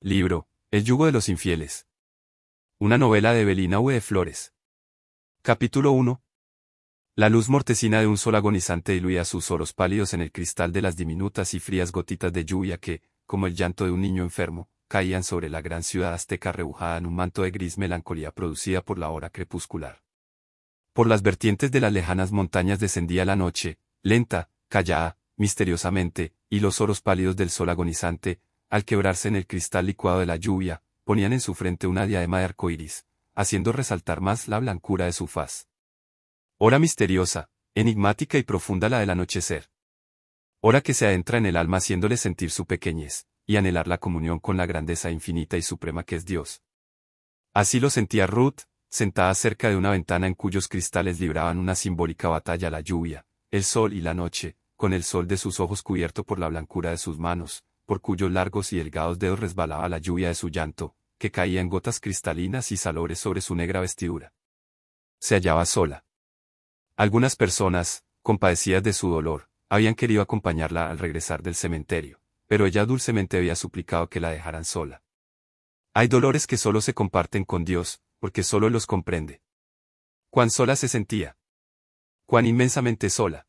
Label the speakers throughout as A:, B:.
A: Libro, El yugo de los infieles. Una novela de Belina V. de Flores. Capítulo 1. La luz mortecina de un sol agonizante diluía sus oros pálidos en el cristal de las diminutas y frías gotitas de lluvia que, como el llanto de un niño enfermo, caían sobre la gran ciudad azteca rebujada en un manto de gris melancolía producida por la hora crepuscular. Por las vertientes de las lejanas montañas descendía la noche, lenta, callada, misteriosamente, y los oros pálidos del sol agonizante, al quebrarse en el cristal licuado de la lluvia, ponían en su frente una diadema de arcoíris, haciendo resaltar más la blancura de su faz. Hora misteriosa, enigmática y profunda la del anochecer. Hora que se adentra en el alma haciéndole sentir su pequeñez, y anhelar la comunión con la grandeza infinita y suprema que es Dios. Así lo sentía Ruth, sentada cerca de una ventana en cuyos cristales libraban una simbólica batalla la lluvia, el sol y la noche, con el sol de sus ojos cubierto por la blancura de sus manos, por cuyos largos y delgados dedos resbalaba la lluvia de su llanto, que caía en gotas cristalinas y salores sobre su negra vestidura. Se hallaba sola. Algunas personas, compadecidas de su dolor, habían querido acompañarla al regresar del cementerio, pero ella dulcemente había suplicado que la dejaran sola. Hay dolores que solo se comparten con Dios, porque solo los comprende. Cuán sola se sentía. Cuán inmensamente sola.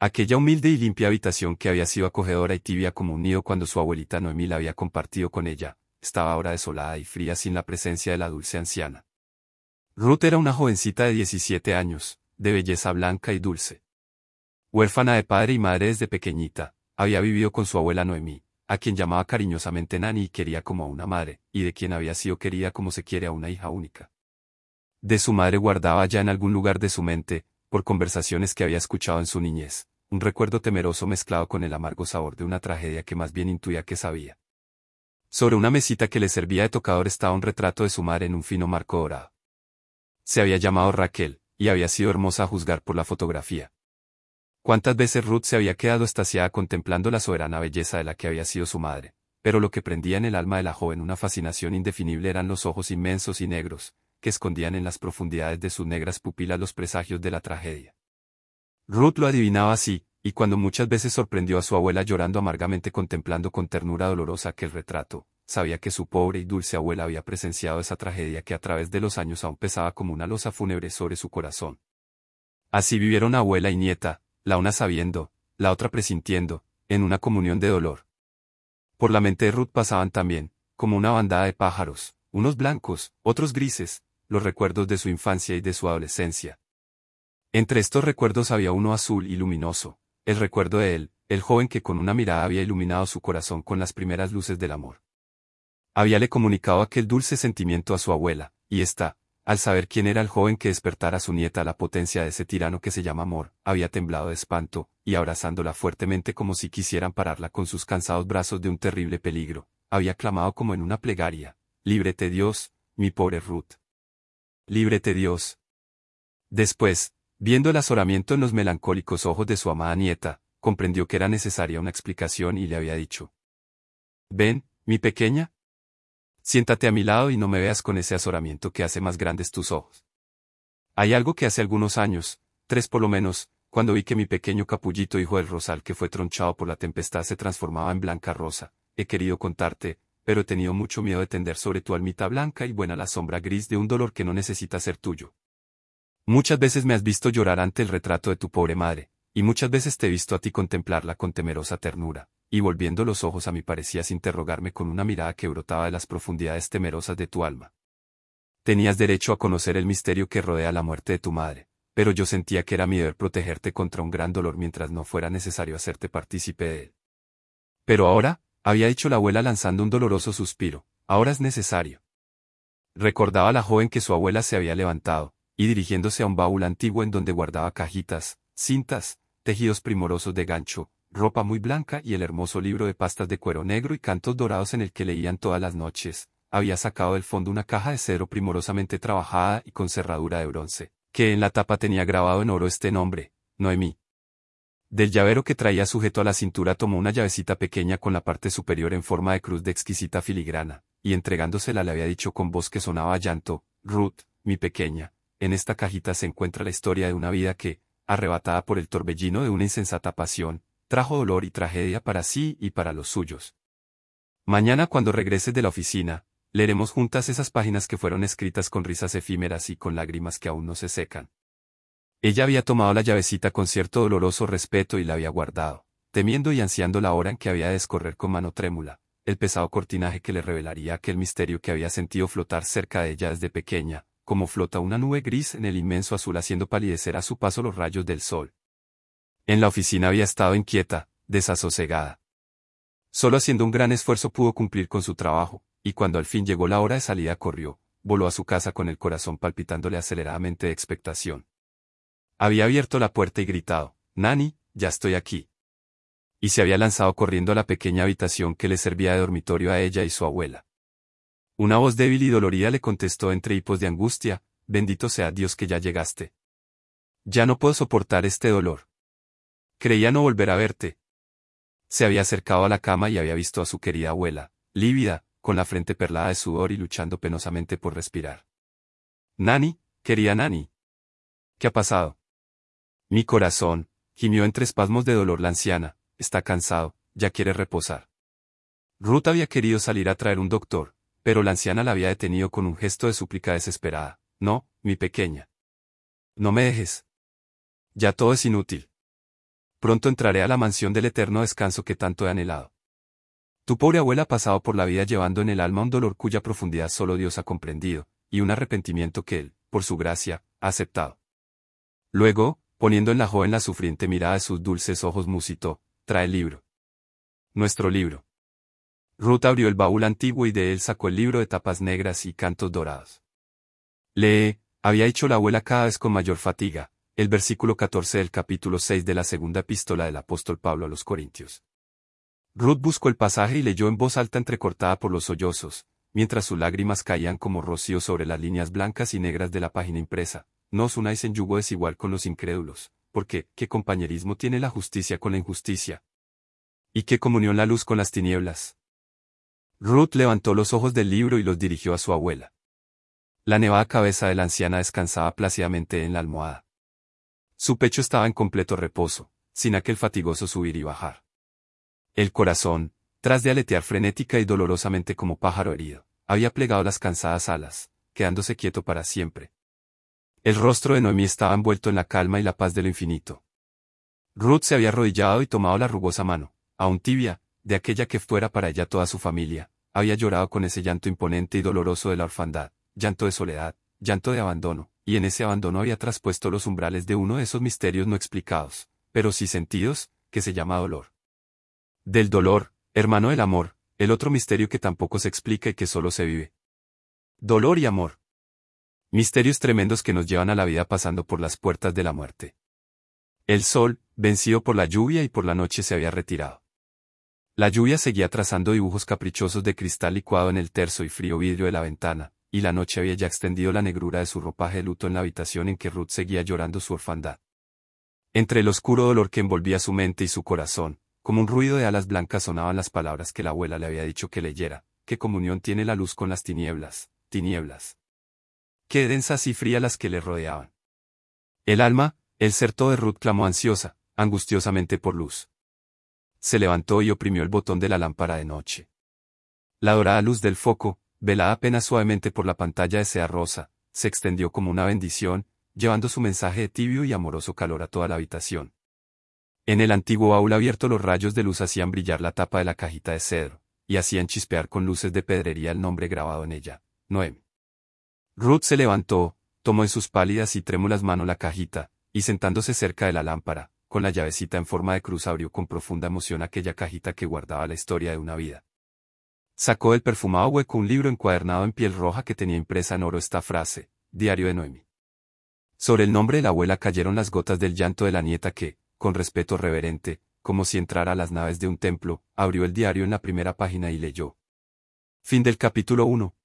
A: Aquella humilde y limpia habitación que había sido acogedora y tibia como un nido cuando su abuelita Noemí la había compartido con ella, estaba ahora desolada y fría sin la presencia de la dulce anciana. Ruth era una jovencita de 17 años, de belleza blanca y dulce. Huérfana de padre y madre desde pequeñita, había vivido con su abuela Noemí, a quien llamaba cariñosamente Nani y quería como a una madre, y de quien había sido querida como se quiere a una hija única. De su madre guardaba ya en algún lugar de su mente, por conversaciones que había escuchado en su niñez, un recuerdo temeroso mezclado con el amargo sabor de una tragedia que más bien intuía que sabía. Sobre una mesita que le servía de tocador estaba un retrato de su madre en un fino marco dorado. Se había llamado Raquel, y había sido hermosa a juzgar por la fotografía. Cuántas veces Ruth se había quedado estaciada contemplando la soberana belleza de la que había sido su madre, pero lo que prendía en el alma de la joven una fascinación indefinible eran los ojos inmensos y negros, que escondían en las profundidades de sus negras pupilas los presagios de la tragedia. Ruth lo adivinaba así, y cuando muchas veces sorprendió a su abuela llorando amargamente contemplando con ternura dolorosa aquel retrato, sabía que su pobre y dulce abuela había presenciado esa tragedia que a través de los años aún pesaba como una losa fúnebre sobre su corazón. Así vivieron abuela y nieta, la una sabiendo, la otra presintiendo, en una comunión de dolor. Por la mente de Ruth pasaban también, como una bandada de pájaros, unos blancos, otros grises, los recuerdos de su infancia y de su adolescencia. Entre estos recuerdos había uno azul y luminoso, el recuerdo de él, el joven que con una mirada había iluminado su corazón con las primeras luces del amor. Habíale comunicado aquel dulce sentimiento a su abuela, y ésta, al saber quién era el joven que despertara a su nieta la potencia de ese tirano que se llama amor, había temblado de espanto, y abrazándola fuertemente como si quisieran pararla con sus cansados brazos de un terrible peligro, había clamado como en una plegaria, Líbrete Dios, mi pobre Ruth. Líbrete Dios. Después, viendo el azoramiento en los melancólicos ojos de su amada nieta, comprendió que era necesaria una explicación y le había dicho. Ven, mi pequeña. Siéntate a mi lado y no me veas con ese azoramiento que hace más grandes tus ojos. Hay algo que hace algunos años, tres por lo menos, cuando vi que mi pequeño capullito hijo del rosal que fue tronchado por la tempestad se transformaba en blanca rosa, he querido contarte, pero he tenido mucho miedo de tender sobre tu almita blanca y buena la sombra gris de un dolor que no necesita ser tuyo. Muchas veces me has visto llorar ante el retrato de tu pobre madre, y muchas veces te he visto a ti contemplarla con temerosa ternura, y volviendo los ojos a mí parecías interrogarme con una mirada que brotaba de las profundidades temerosas de tu alma. Tenías derecho a conocer el misterio que rodea la muerte de tu madre, pero yo sentía que era mi deber protegerte contra un gran dolor mientras no fuera necesario hacerte partícipe de él. Pero ahora, había dicho la abuela lanzando un doloroso suspiro, ahora es necesario. Recordaba a la joven que su abuela se había levantado, y dirigiéndose a un baúl antiguo en donde guardaba cajitas, cintas, tejidos primorosos de gancho, ropa muy blanca y el hermoso libro de pastas de cuero negro y cantos dorados en el que leían todas las noches, había sacado del fondo una caja de cedro primorosamente trabajada y con cerradura de bronce, que en la tapa tenía grabado en oro este nombre, Noemí. Del llavero que traía sujeto a la cintura tomó una llavecita pequeña con la parte superior en forma de cruz de exquisita filigrana, y entregándosela le había dicho con voz que sonaba llanto, Ruth, mi pequeña, en esta cajita se encuentra la historia de una vida que, arrebatada por el torbellino de una insensata pasión, trajo dolor y tragedia para sí y para los suyos. Mañana cuando regreses de la oficina, leeremos juntas esas páginas que fueron escritas con risas efímeras y con lágrimas que aún no se secan. Ella había tomado la llavecita con cierto doloroso respeto y la había guardado, temiendo y ansiando la hora en que había de escorrer con mano trémula, el pesado cortinaje que le revelaría aquel misterio que había sentido flotar cerca de ella desde pequeña, como flota una nube gris en el inmenso azul haciendo palidecer a su paso los rayos del sol. En la oficina había estado inquieta, desasosegada. Solo haciendo un gran esfuerzo pudo cumplir con su trabajo, y cuando al fin llegó la hora de salida corrió, voló a su casa con el corazón palpitándole aceleradamente de expectación. Había abierto la puerta y gritado, Nani, ya estoy aquí. Y se había lanzado corriendo a la pequeña habitación que le servía de dormitorio a ella y su abuela. Una voz débil y dolorida le contestó entre hipos de angustia, bendito sea Dios que ya llegaste. Ya no puedo soportar este dolor. Creía no volver a verte, se había acercado a la cama y había visto a su querida abuela, lívida, con la frente perlada de sudor y luchando penosamente por respirar. Nani, querida Nani. ¿Qué ha pasado? Mi corazón, gimió entre espasmos de dolor la anciana, está cansado, ya quiere reposar. Ruth había querido salir a traer un doctor, pero la anciana la había detenido con un gesto de súplica desesperada. No, mi pequeña. No me dejes. Ya todo es inútil pronto entraré a la mansión del eterno descanso que tanto he anhelado. Tu pobre abuela ha pasado por la vida llevando en el alma un dolor cuya profundidad solo Dios ha comprendido, y un arrepentimiento que Él, por su gracia, ha aceptado. Luego, poniendo en la joven la sufriente mirada de sus dulces ojos, musitó, trae el libro. Nuestro libro. Ruth abrió el baúl antiguo y de él sacó el libro de tapas negras y cantos dorados. Lee, había hecho la abuela cada vez con mayor fatiga, el versículo 14 del capítulo 6 de la segunda epístola del apóstol Pablo a los Corintios. Ruth buscó el pasaje y leyó en voz alta entrecortada por los sollozos, mientras sus lágrimas caían como rocío sobre las líneas blancas y negras de la página impresa. No os unáis en yugo desigual con los incrédulos, porque, ¿qué compañerismo tiene la justicia con la injusticia? ¿Y qué comunión la luz con las tinieblas? Ruth levantó los ojos del libro y los dirigió a su abuela. La nevada cabeza de la anciana descansaba plácidamente en la almohada. Su pecho estaba en completo reposo, sin aquel fatigoso subir y bajar. El corazón, tras de aletear frenética y dolorosamente como pájaro herido, había plegado las cansadas alas, quedándose quieto para siempre. El rostro de Noemí estaba envuelto en la calma y la paz de lo infinito. Ruth se había arrodillado y tomado la rugosa mano, aún tibia, de aquella que fuera para ella toda su familia, había llorado con ese llanto imponente y doloroso de la orfandad, llanto de soledad, llanto de abandono, y en ese abandono había traspuesto los umbrales de uno de esos misterios no explicados, pero sí sentidos, que se llama dolor. Del dolor, hermano del amor, el otro misterio que tampoco se explica y que solo se vive. Dolor y amor. Misterios tremendos que nos llevan a la vida pasando por las puertas de la muerte. El sol, vencido por la lluvia y por la noche se había retirado. La lluvia seguía trazando dibujos caprichosos de cristal licuado en el terso y frío vidrio de la ventana, y la noche había ya extendido la negrura de su ropaje de luto en la habitación en que Ruth seguía llorando su orfandad. Entre el oscuro dolor que envolvía su mente y su corazón, como un ruido de alas blancas sonaban las palabras que la abuela le había dicho que leyera, qué comunión tiene la luz con las tinieblas, tinieblas. Qué densas y frías las que le rodeaban. El alma, el ser todo de Ruth clamó ansiosa, angustiosamente por luz. Se levantó y oprimió el botón de la lámpara de noche. La dorada luz del foco, velada apenas suavemente por la pantalla de sea rosa, se extendió como una bendición, llevando su mensaje de tibio y amoroso calor a toda la habitación. En el antiguo baúl abierto los rayos de luz hacían brillar la tapa de la cajita de cedro, y hacían chispear con luces de pedrería el nombre grabado en ella, Noem. Ruth se levantó, tomó en sus pálidas y trémulas manos la cajita, y sentándose cerca de la lámpara, con la llavecita en forma de cruz abrió con profunda emoción aquella cajita que guardaba la historia de una vida. Sacó del perfumado hueco un libro encuadernado en piel roja que tenía impresa en oro esta frase, Diario de Noemi. Sobre el nombre de la abuela cayeron las gotas del llanto de la nieta que, con respeto reverente, como si entrara a las naves de un templo, abrió el diario en la primera página y leyó. Fin del capítulo 1.